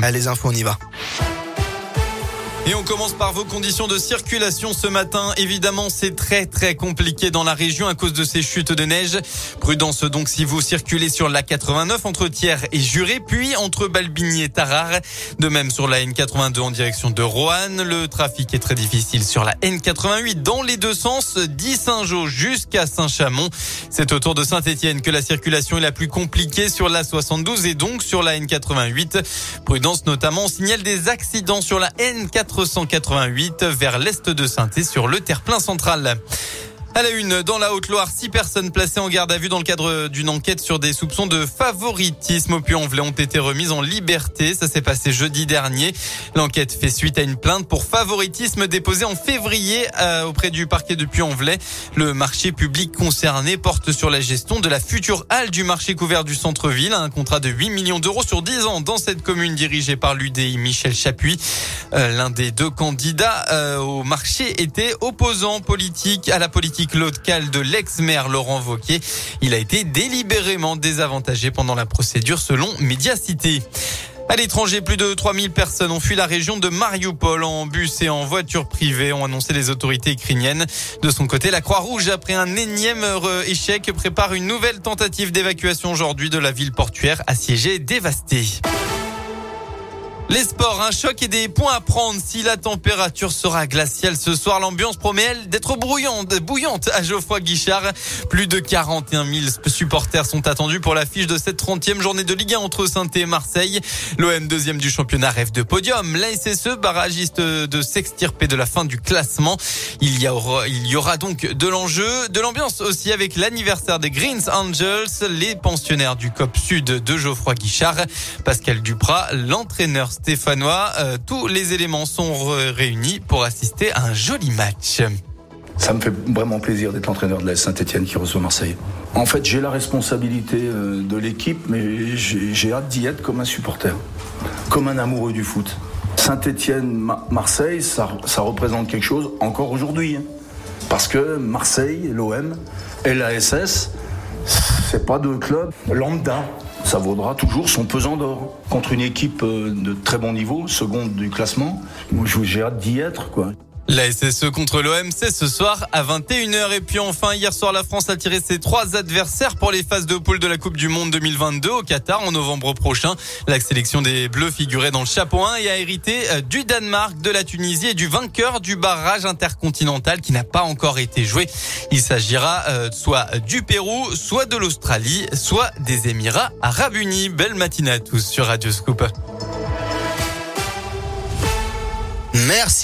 les infos, on y va. Et on commence par vos conditions de circulation ce matin. Évidemment, c'est très très compliqué dans la région à cause de ces chutes de neige. Prudence donc si vous circulez sur la 89 entre Thiers et Juré, puis entre Balbigny et Tarare. De même sur la N82 en direction de Roanne. Le trafic est très difficile sur la N88 dans les deux sens, dit Saint-Jean jusqu'à Saint-Chamond. C'est autour de Saint-Étienne que la circulation est la plus compliquée sur la 72 et donc sur la N88. Prudence notamment, on signale des accidents sur la N4 488 vers l'est de saint sur le terre-plein central. À la une, dans la Haute-Loire, six personnes placées en garde à vue dans le cadre d'une enquête sur des soupçons de favoritisme au Puy-en-Velay ont été remises en liberté. Ça s'est passé jeudi dernier. L'enquête fait suite à une plainte pour favoritisme déposée en février euh, auprès du parquet de Puy-en-Velay. Le marché public concerné porte sur la gestion de la future halle du marché couvert du centre-ville. Un contrat de 8 millions d'euros sur 10 ans dans cette commune dirigée par l'UDI Michel Chapuis. Euh, l'un des deux candidats euh, au marché était opposant politique à la politique locale de l'ex-maire Laurent Vauquier. Il a été délibérément désavantagé pendant la procédure selon Mediacité. À l'étranger, plus de 3000 personnes ont fui la région de Mariupol en bus et en voiture privée, ont annoncé les autorités ukrainiennes. De son côté, la Croix-Rouge, après un énième échec, prépare une nouvelle tentative d'évacuation aujourd'hui de la ville portuaire assiégée et dévastée. Les sports, un choc et des points à prendre si la température sera glaciale ce soir. L'ambiance promet, elle, d'être brouillante, bouillante à Geoffroy Guichard. Plus de 41 000 supporters sont attendus pour l'affiche de cette 30e journée de Ligue 1 entre saint et Marseille. L'OM deuxième du championnat rêve de podium. La SSE, barragiste de s'extirper de la fin du classement. Il y aura, il y aura donc de l'enjeu, de l'ambiance aussi avec l'anniversaire des Greens Angels, les pensionnaires du COP Sud de Geoffroy Guichard. Pascal Duprat, l'entraîneur stéphanois. Euh, tous les éléments sont réunis pour assister à un joli match. Ça me fait vraiment plaisir d'être l'entraîneur de la Saint-Etienne qui reçoit Marseille. En fait, j'ai la responsabilité euh, de l'équipe, mais j'ai hâte d'y être comme un supporter, comme un amoureux du foot. Saint-Etienne-Marseille, ça, ça, représente quelque chose encore aujourd'hui. Hein. Parce que Marseille, l'OM et la SS, c'est pas deux clubs lambda ça vaudra toujours son pesant d'or. Contre une équipe euh, de très bon niveau, seconde du classement, j'ai hâte d'y être. quoi. La SSE contre l'OM, c'est ce soir à 21h. Et puis enfin, hier soir, la France a tiré ses trois adversaires pour les phases de poule de la Coupe du Monde 2022 au Qatar en novembre prochain. La sélection des Bleus figurait dans le chapeau 1 et a hérité euh, du Danemark, de la Tunisie et du vainqueur du barrage intercontinental qui n'a pas encore été joué. Il s'agira euh, soit du Pérou, soit de l'Australie, soit des Émirats arabes unis. Belle matinée à tous sur Radio Scoop. Merci.